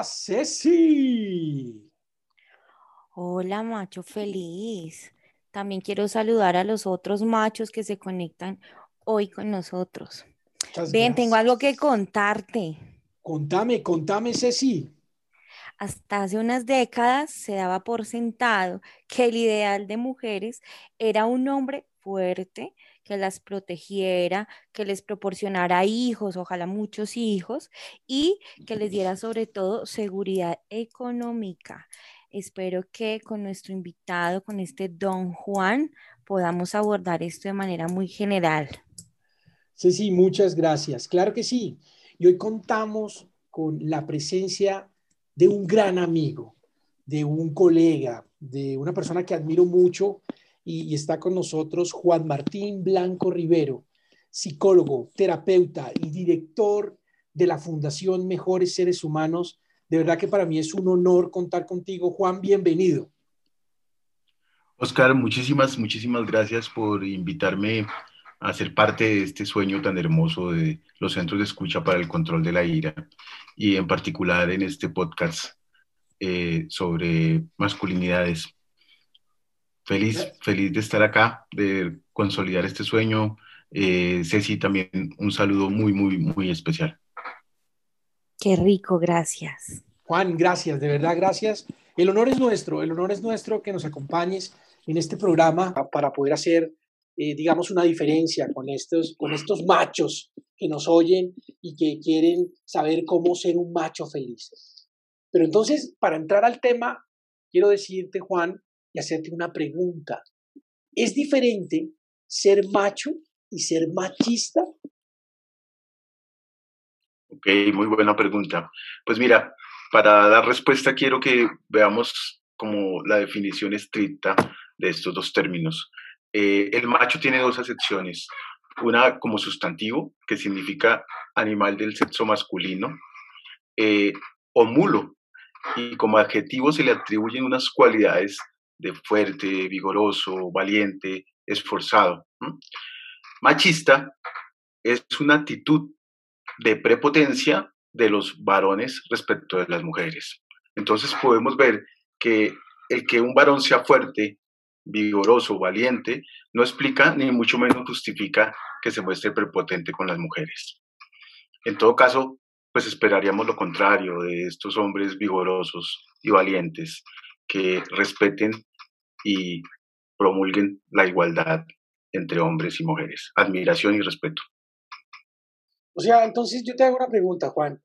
Hola Ceci. Hola macho feliz. También quiero saludar a los otros machos que se conectan hoy con nosotros. Bien, tengo algo que contarte. Contame, contame, Ceci. Hasta hace unas décadas se daba por sentado que el ideal de mujeres era un hombre fuerte, que las protegiera, que les proporcionara hijos, ojalá muchos hijos, y que les diera sobre todo seguridad económica. Espero que con nuestro invitado, con este don Juan, podamos abordar esto de manera muy general. Sí, sí, muchas gracias. Claro que sí. Y hoy contamos con la presencia de un gran amigo, de un colega, de una persona que admiro mucho y, está con nosotros, Juan Martín Blanco Rivero, psicólogo, terapeuta y director de la Fundación Mejores Seres Humanos de verdad que para mí es un honor contar contigo. Juan, bienvenido. Oscar, muchísimas, muchísimas gracias por invitarme a ser parte de este sueño tan hermoso de los centros de escucha para el control de la ira y en particular en este podcast eh, sobre masculinidades. Feliz, feliz de estar acá, de consolidar este sueño. Eh, Ceci, también un saludo muy, muy, muy especial. Qué rico, gracias. Juan, gracias, de verdad, gracias. El honor es nuestro, el honor es nuestro que nos acompañes en este programa para poder hacer, eh, digamos, una diferencia con estos, con estos machos que nos oyen y que quieren saber cómo ser un macho feliz. Pero entonces, para entrar al tema, quiero decirte, Juan, y hacerte una pregunta. ¿Es diferente ser macho y ser machista? Ok, muy buena pregunta. Pues mira, para dar respuesta quiero que veamos como la definición estricta de estos dos términos. Eh, el macho tiene dos acepciones, una como sustantivo, que significa animal del sexo masculino, eh, o mulo, y como adjetivo se le atribuyen unas cualidades de fuerte, vigoroso, valiente, esforzado. Machista es una actitud de prepotencia de los varones respecto de las mujeres. Entonces podemos ver que el que un varón sea fuerte, vigoroso, valiente, no explica ni mucho menos justifica que se muestre prepotente con las mujeres. En todo caso, pues esperaríamos lo contrario de estos hombres vigorosos y valientes que respeten y promulguen la igualdad entre hombres y mujeres. Admiración y respeto. O sea, entonces yo te hago una pregunta, Juan.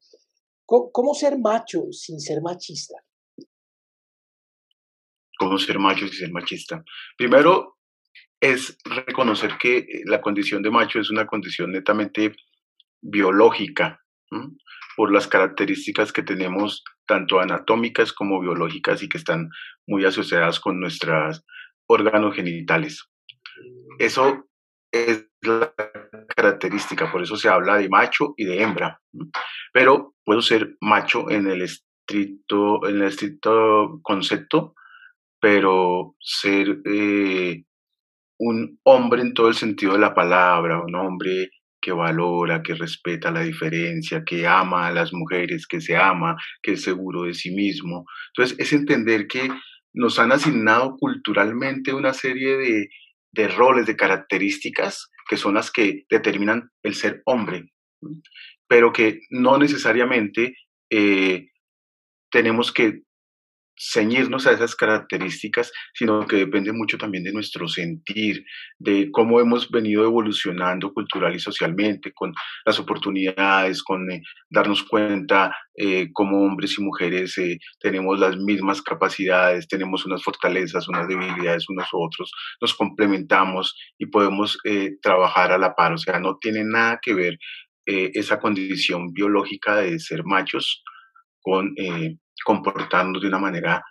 ¿Cómo, ser macho sin ser machista? ¿Cómo ser macho sin ser machista? Primero es reconocer que la condición de macho es una condición netamente biológica, por las características que tenemos tanto anatómicas como biológicas y que están muy asociadas con nuestros órganos genitales. Eso es la característica, por eso se habla de macho y de hembra. Pero puedo ser macho en el estricto, en el estricto concepto, pero ser eh, un hombre en todo el sentido de la palabra, un hombre que valora, que respeta la diferencia, que ama a las mujeres, que se ama, que es seguro de sí mismo. Entonces, es entender que nos han asignado culturalmente una serie de, de roles, de características que son las que determinan el ser hombre, pero que no necesariamente eh, tenemos que ceñirnos a esas características, sino que depende mucho también de nuestro sentir, de cómo hemos venido evolucionando cultural y socialmente, con las oportunidades, con eh, darnos cuenta eh, como hombres y mujeres eh, tenemos las mismas capacidades, tenemos unas fortalezas, unas debilidades unos u otros, nos complementamos y podemos trabajar a la par, o sea, no tiene nada que ver esa condición biológica de ser machos con comportarnos de una manera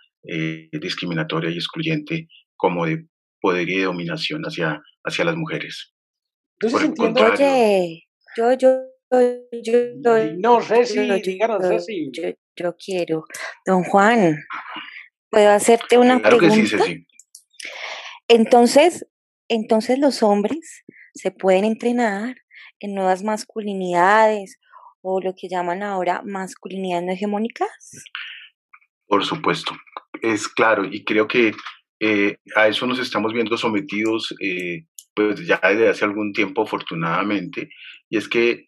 discriminatoria y excluyente como de poder y de dominación hacia, hacia las mujeres. Entonces entiendo, oye, yo, yo, yo, yo, no sé si, no si. Yo, quiero. Don Juan, ¿puedo hacerte una claro pregunta? Que sí, sí. Entonces, entonces los hombres se pueden entrenar en nuevas masculinidades o lo que llaman ahora masculinidades no hegemónicas. Por supuesto, es claro, y creo que eh, a eso nos estamos viendo sometidos eh, pues ya desde hace algún tiempo afortunadamente, y es que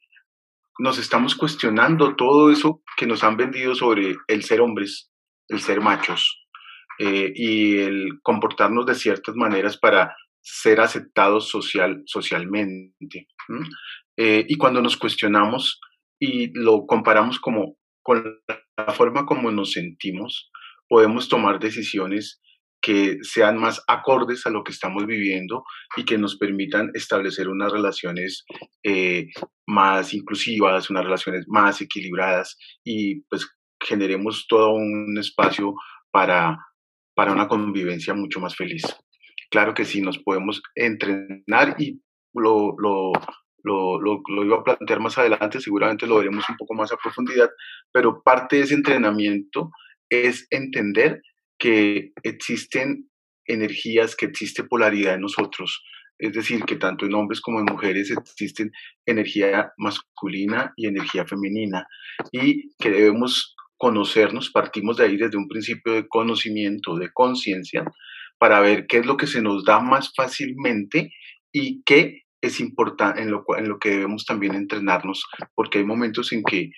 nos estamos cuestionando todo eso que nos han vendido sobre el ser hombres, el ser machos, eh, y el comportarnos de ciertas maneras para ser aceptados social, socialmente. y cuando nos cuestionamos y lo comparamos como con la forma como nos sentimos, podemos tomar decisiones que sean más acordes a lo que estamos viviendo y que nos permitan establecer unas relaciones eh, más inclusivas, unas relaciones más equilibradas y pues generemos todo un espacio para, para una convivencia mucho más feliz. Claro que sí, nos podemos entrenar y lo, lo, lo, lo, iba a plantear más adelante, seguramente lo veremos un poco más a profundidad, pero parte de ese entrenamiento es entender que existen energías, que existe polaridad en nosotros. Es decir, que tanto en hombres como en mujeres existen energía masculina y energía femenina y que debemos conocernos, partimos de ahí desde un principio de conocimiento, de conciencia, para ver qué es lo que se nos da más fácilmente y qué es importante, en lo, en lo que debemos también entrenarnos, porque hay momentos en que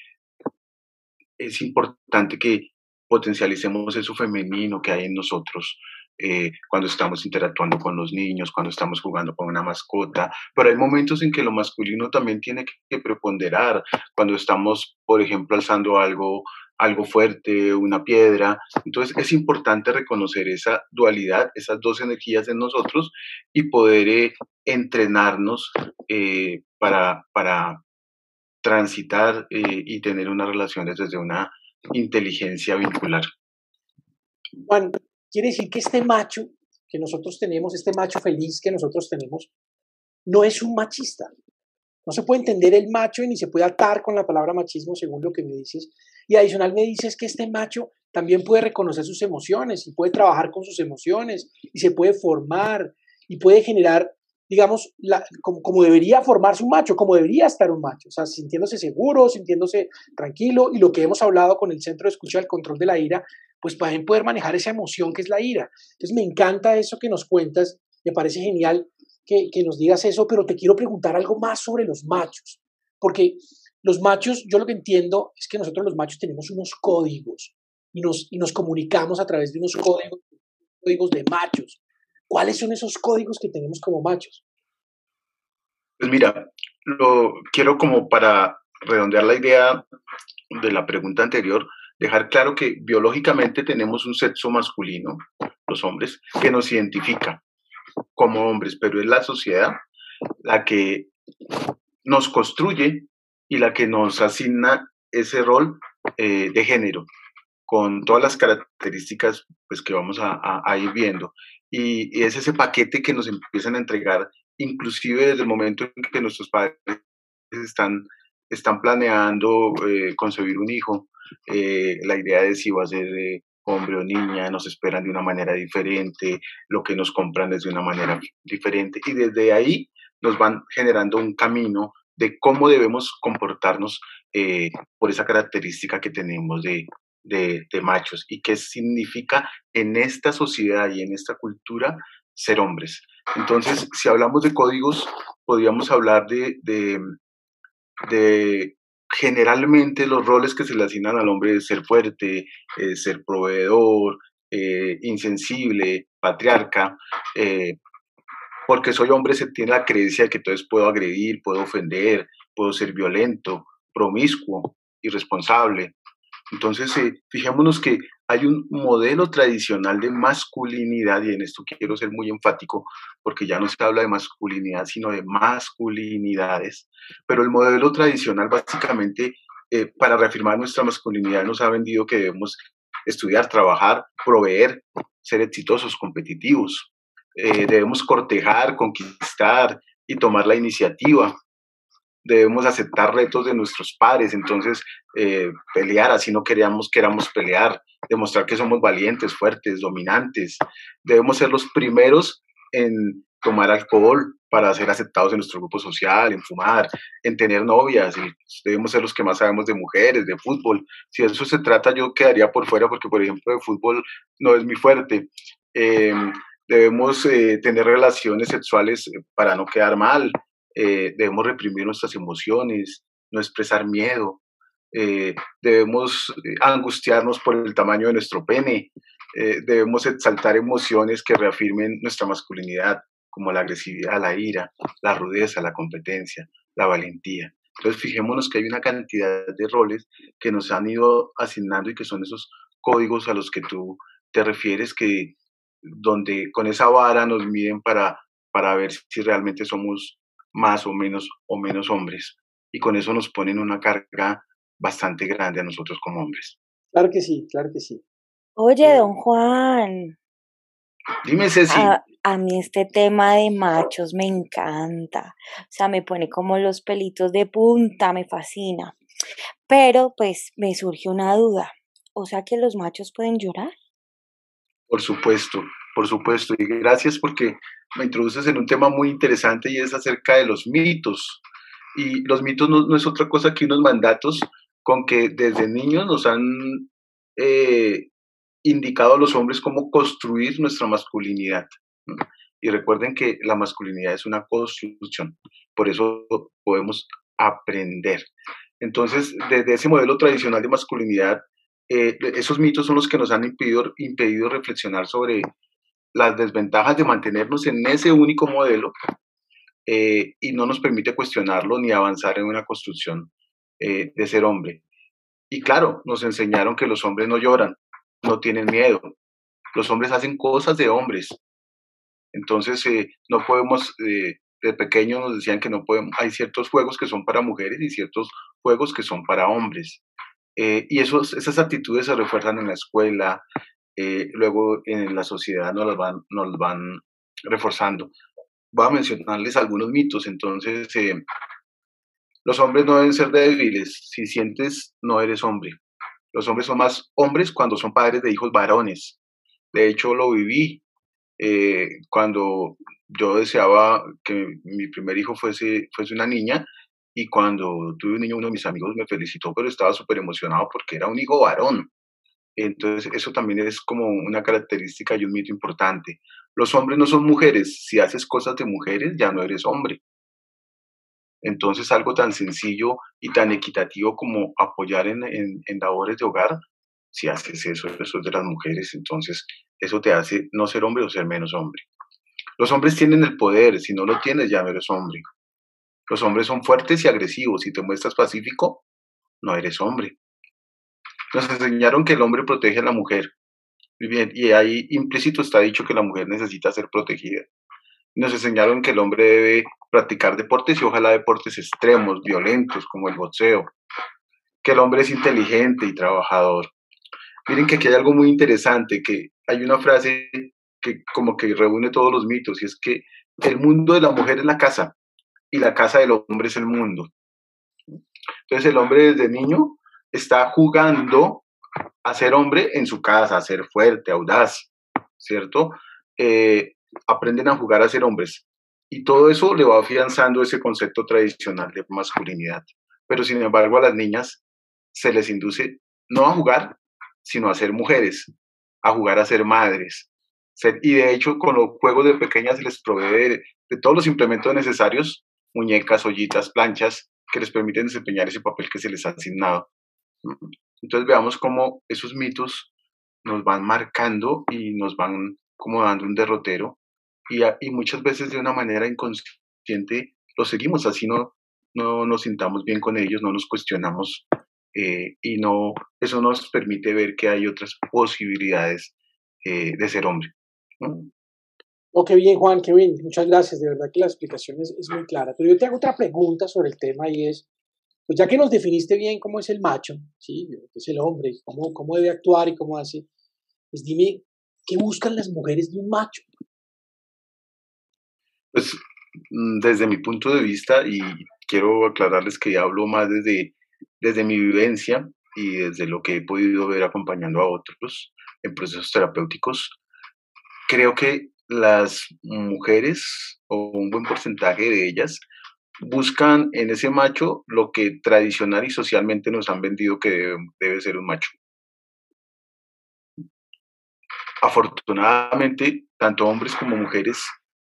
es importante que potencialicemos eso femenino que hay en nosotros eh, cuando estamos interactuando con los niños, cuando estamos jugando con una mascota, pero hay momentos en que lo masculino también tiene que preponderar, cuando estamos, por ejemplo, alzando algo, algo fuerte, una piedra. Entonces es importante reconocer esa dualidad, esas dos energías en nosotros y poder eh, entrenarnos eh, para, para transitar y tener unas relaciones desde una inteligencia vincular. Juan, quiere decir que este macho que nosotros tenemos, este macho feliz que nosotros tenemos, no es un machista. No se puede entender el macho ni se puede atar con la palabra machismo según lo que me dices. Y adicional me dices que este macho también puede reconocer sus emociones y puede trabajar con sus emociones y se puede formar y puede generar digamos, la, como, debería formarse un macho, como debería estar un macho, o sea, sintiéndose seguro, sintiéndose tranquilo, y lo que hemos hablado con el Centro de Escucha del Control de la Ira, pues también poder manejar esa emoción que es la ira. Entonces me encanta eso que nos cuentas, me parece genial que, que nos digas eso, pero te quiero preguntar algo más sobre los machos, porque los machos, yo lo que entiendo es que nosotros los machos tenemos unos códigos y nos, y nos comunicamos a través de unos códigos, códigos de machos. ¿Cuáles son esos códigos que tenemos como machos? Pues mira, lo quiero como para redondear la idea de la pregunta anterior, dejar claro que biológicamente tenemos un sexo masculino, los hombres, que nos identifica como hombres, pero es la sociedad la que nos construye y la que nos asigna ese rol eh, de género con todas las características pues, que vamos a ir viendo. Y, es ese paquete que nos empiezan a entregar, inclusive desde el momento en que nuestros padres están, planeando eh, concebir un hijo, eh, la idea de si va a ser hombre o niña, nos esperan de una manera diferente, lo que nos compran es de una manera diferente, y desde ahí nos van generando un camino de cómo debemos comportarnos por esa característica que tenemos de, de, machos y qué significa en esta sociedad y en esta cultura ser hombres. Entonces, si hablamos de códigos, podríamos hablar de, de, generalmente los roles que se le asignan al hombre de ser fuerte, eh, ser proveedor, eh, insensible, patriarca. Eh, porque soy hombre se tiene la creencia de que entonces puedo agredir, puedo ofender, puedo ser violento, promiscuo, irresponsable. Entonces, eh, fijémonos que hay un modelo tradicional de masculinidad, y en esto quiero ser muy enfático, porque ya no se habla de masculinidad, sino de masculinidades, pero el modelo tradicional básicamente eh, para reafirmar nuestra masculinidad nos ha vendido que debemos estudiar, trabajar, proveer, ser exitosos, competitivos. Eh, debemos cortejar, conquistar y tomar la iniciativa. Debemos aceptar retos de nuestros padres, entonces eh, pelear, así no queríamos, queramos pelear, demostrar que somos valientes, fuertes, dominantes. Debemos ser los primeros en tomar alcohol para ser aceptados en nuestro grupo social, en fumar, en tener novias, debemos ser los que más sabemos de mujeres, de fútbol. Si de eso se trata, yo quedaría por fuera porque, por ejemplo, de fútbol no es mi fuerte. Em, debemos eh, tener relaciones sexuales para no quedar mal, eh, debemos reprimir nuestras emociones, no expresar miedo, debemos angustiarnos por el tamaño de nuestro pene, debemos exaltar emociones que reafirmen nuestra masculinidad, como la agresividad, la ira, la rudeza, la competencia, la valentía. Entonces, fijémonos que hay una cantidad de roles que nos han ido asignando y que son esos códigos a los que tú te refieres, que donde con esa vara nos miden para, para ver si realmente somos más o menos o menos hombres. Y con eso nos ponen una carga bastante grande a nosotros como hombres. Claro que sí, claro que sí. Oye, don Juan. Dime, Ceci. A, a, mí este tema de machos me encanta. O sea, me pone como los pelitos de punta, me fascina. Pero pues me surge una duda. O sea que los machos pueden llorar. Por supuesto, por supuesto. Y gracias porque me introduces en un tema muy interesante y es acerca de los mitos. Y los mitos no, es otra cosa que unos mandatos con que desde niños nos han eh, indicado a los hombres cómo construir nuestra masculinidad. Y recuerden que la masculinidad es una construcción, por eso podemos aprender. Entonces, desde ese modelo tradicional de masculinidad, eh, esos mitos son los que nos han impedido, impedido reflexionar sobre las desventajas de mantenernos en ese único modelo eh, y no nos permite cuestionarlo ni avanzar en una construcción eh, de ser hombre. Y claro, nos enseñaron que los hombres no lloran, no tienen miedo. Los hombres hacen cosas de hombres. Entonces, no podemos, de pequeños nos decían que no podemos, hay ciertos juegos que son para mujeres y ciertos juegos que son para hombres. Eh, y esos, esas actitudes se refuerzan en la escuela, eh, luego en la sociedad nos las van, nos van reforzando. Voy a mencionarles algunos mitos. Entonces, eh, los hombres no deben ser débiles. Si sientes, no eres hombre. Los hombres son más hombres cuando son padres de hijos varones. De hecho, lo viví cuando yo deseaba que mi primer hijo fuese, fuese una niña y cuando tuve un niño, uno de mis amigos me felicitó, pero estaba súper emocionado porque era un hijo varón. Entonces, eso también es como una característica y un mito importante. Los hombres no son mujeres. Si haces cosas de mujeres, ya no eres hombre. Entonces, algo tan sencillo y tan equitativo como apoyar en, labores de hogar, si haces eso, eso es de las mujeres, entonces eso te hace no ser hombre o ser menos hombre. Los hombres tienen el poder, si no lo tienes, ya no eres hombre. Los hombres son fuertes y agresivos. Si te muestras pacífico, no eres hombre. Nos enseñaron que el hombre protege a la mujer. bien, y ahí implícito está dicho que la mujer necesita ser protegida. Nos enseñaron que el hombre debe practicar deportes y ojalá deportes extremos, violentos, como el boxeo. Que el hombre es inteligente y trabajador. Miren que aquí hay algo muy interesante, que hay una frase que como que reúne todos los mitos, y es que el mundo de la mujer es la casa, y la casa del hombre es el mundo. Entonces el hombre desde niño está jugando a ser hombre en su casa, a ser fuerte, audaz, ¿cierto? Eh, aprenden a jugar a ser hombres. Y todo eso le va afianzando ese concepto tradicional de masculinidad. Pero sin embargo a las niñas se les induce no a jugar, sino a ser mujeres, a jugar a ser madres. Y de hecho con los juegos de pequeñas se les provee de todos los implementos necesarios muñecas, ollitas, planchas que les permiten desempeñar ese papel que se les ha asignado. Entonces veamos cómo esos mitos nos van marcando y nos van como dando un derrotero y, y muchas veces de una manera inconsciente los seguimos, así no, no nos sintamos bien con ellos, no nos cuestionamos eh, y no, eso nos permite ver que hay otras posibilidades eh, de ser hombre. Oh, qué bien, Juan, qué bien. Muchas gracias. De verdad que la explicación es, muy clara. Pero yo te hago otra pregunta sobre el tema y es, pues ya que nos definiste bien cómo es el macho, ¿sí? es el hombre, cómo, cómo debe actuar y cómo hace, pues dime, ¿qué buscan las mujeres de un macho? Pues mm, desde mi punto de vista, y quiero aclararles que hablo más desde, desde mi vivencia y desde lo que he podido ver acompañando a otros en procesos terapéuticos, creo que las mujeres, o un buen porcentaje de ellas, buscan en ese macho lo que tradicional y socialmente nos han vendido que debe, ser un macho. Afortunadamente, tanto hombres como mujeres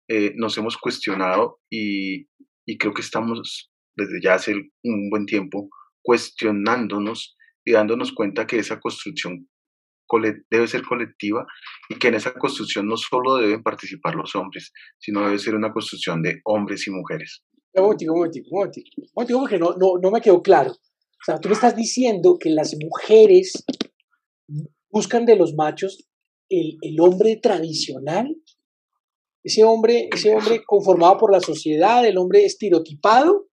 eh, nos hemos cuestionado y, y creo que estamos desde ya hace un buen tiempo cuestionándonos y dándonos cuenta que esa construcción debe ser colectiva y que en esa construcción no solo deben participar los hombres, sino debe ser una construcción de hombres y mujeres. Un momentico, un momentico, un momentico, porque no, no, no me quedó claro. O sea, tú me estás diciendo que las mujeres buscan de los machos el, el hombre tradicional, ese hombre, ese hombre conformado por la sociedad, el hombre estereotipado,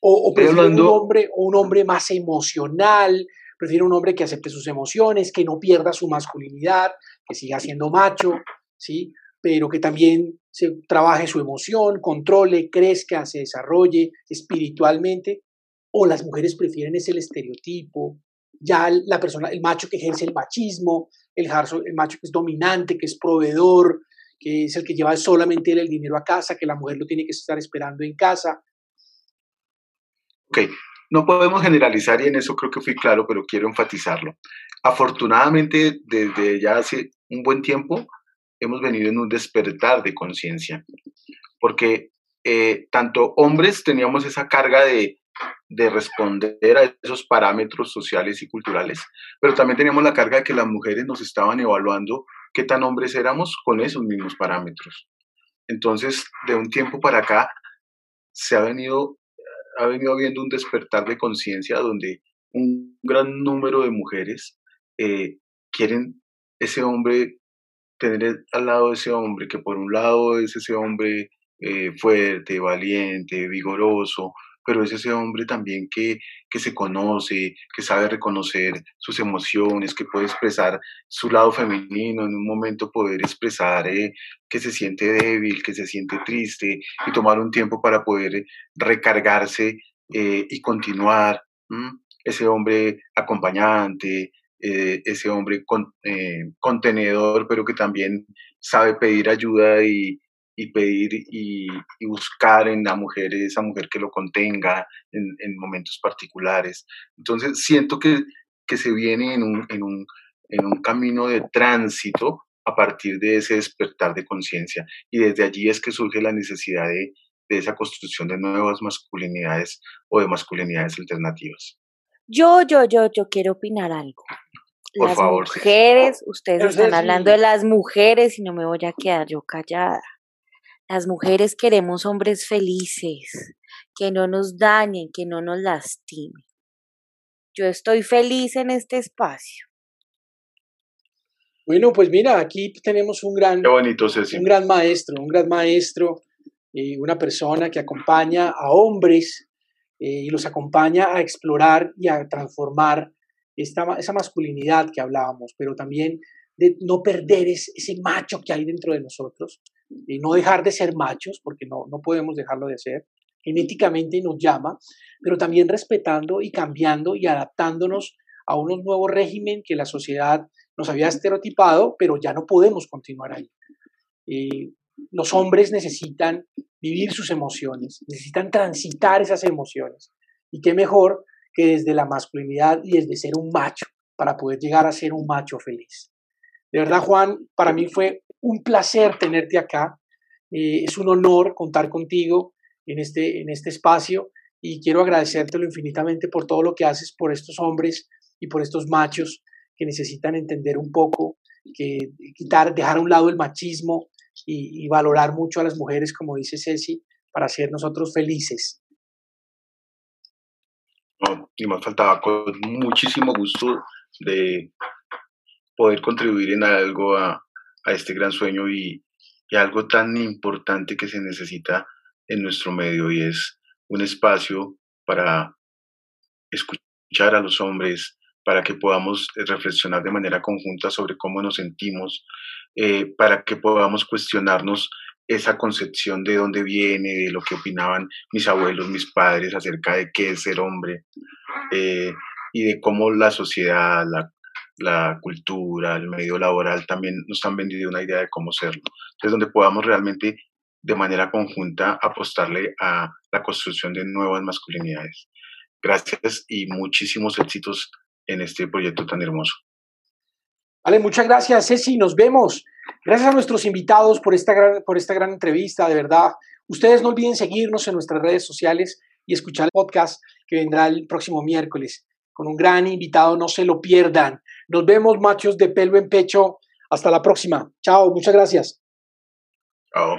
o, o prefieren un hombre, un hombre más emocional, prefiere un hombre que acepte sus emociones, que no pierda su masculinidad, que siga siendo macho, ¿sí? Pero que también se trabaje su emoción, controle, crezca, se desarrolle espiritualmente, o las mujeres prefieren ese el estereotipo, ya la persona, el macho que ejerce el machismo, el, el macho que es dominante, que es proveedor, que es el que lleva solamente el dinero a casa, que la mujer lo tiene que estar esperando en casa. Ok, no podemos generalizar y en eso creo que fui claro, pero quiero enfatizarlo. Afortunadamente, desde ya hace un buen tiempo, hemos venido en un despertar de conciencia, porque eh, tanto hombres teníamos esa carga de, de responder a esos parámetros sociales y culturales, pero también teníamos la carga de que las mujeres nos estaban evaluando qué tan hombres éramos con esos mismos parámetros. Entonces, de un tiempo para acá, se ha venido ha venido habiendo un despertar de conciencia donde un gran número de mujeres eh, quieren ese hombre, tener al lado ese hombre, que por un lado es ese hombre eh, fuerte, valiente, vigoroso, pero es ese hombre también que, que se conoce, que sabe reconocer sus emociones, que puede expresar su lado femenino, en un momento poder expresar eh, que se siente débil, que se siente triste y tomar un tiempo para poder recargarse eh, y continuar. Ese hombre acompañante, eh, ese hombre contenedor, pero que también sabe pedir ayuda y, pedir y, buscar en la mujer esa mujer que lo contenga en, momentos particulares. Entonces siento que, que se viene en un, en, un, en un camino de tránsito a partir de ese despertar de conciencia y desde allí es que surge la necesidad de, de esa construcción de nuevas masculinidades o de masculinidades alternativas. Yo, yo, yo, yo quiero opinar algo. Por las favor, mujeres, ustedes están hablando de las mujeres y no me voy a quedar yo callada. Las mujeres queremos hombres felices, que no nos dañen, que no nos lastimen. Yo estoy feliz en este espacio. Bueno, pues mira, aquí tenemos un gran, bonito, un gran maestro, un gran maestro, y una persona que acompaña a hombres eh, y los acompaña a explorar y a transformar esta, esa masculinidad que hablábamos, pero también de no perder ese macho que hay dentro de nosotros, y no dejar de ser machos, porque no, no podemos dejarlo de ser, genéticamente nos llama, pero también respetando y cambiando y adaptándonos a un nuevo régimen que la sociedad nos había estereotipado, pero ya no podemos continuar ahí. Los hombres necesitan vivir sus emociones, necesitan transitar esas emociones. Y qué mejor que desde la masculinidad y desde ser un macho, para poder llegar a ser un macho feliz. De verdad, Juan, para mí fue un placer tenerte acá. Eh, es un honor contar contigo en este, en este espacio y quiero agradecértelo infinitamente por todo lo que haces por estos hombres y por estos machos que necesitan entender un poco, que quitar, dejar a un lado el machismo y, valorar mucho a las mujeres, como dice Ceci, para ser nosotros felices. Y más faltaba con muchísimo gusto de poder contribuir en algo a, a este gran sueño y, y, algo tan importante que se necesita en nuestro medio y es un espacio para escuchar a los hombres, para que podamos reflexionar de manera conjunta sobre cómo nos sentimos, eh, para que podamos cuestionarnos esa concepción de dónde viene, de lo que opinaban mis abuelos, mis padres acerca de qué es ser hombre eh, y de cómo la sociedad, la, la, cultura, el medio laboral también nos han vendido una idea de cómo serlo. Entonces, donde podamos realmente de manera conjunta apostarle a la construcción de nuevas masculinidades. Gracias y muchísimos éxitos en este proyecto tan hermoso. Vale, muchas gracias, Ceci. Nos vemos. Gracias a nuestros invitados por esta gran, por esta gran entrevista, de verdad. Ustedes no olviden seguirnos en nuestras redes sociales y escuchar el podcast que vendrá el próximo miércoles con un gran invitado. No se lo pierdan. Nos vemos, machos de pelo en pecho. Hasta la próxima. Chao, muchas gracias. Chao.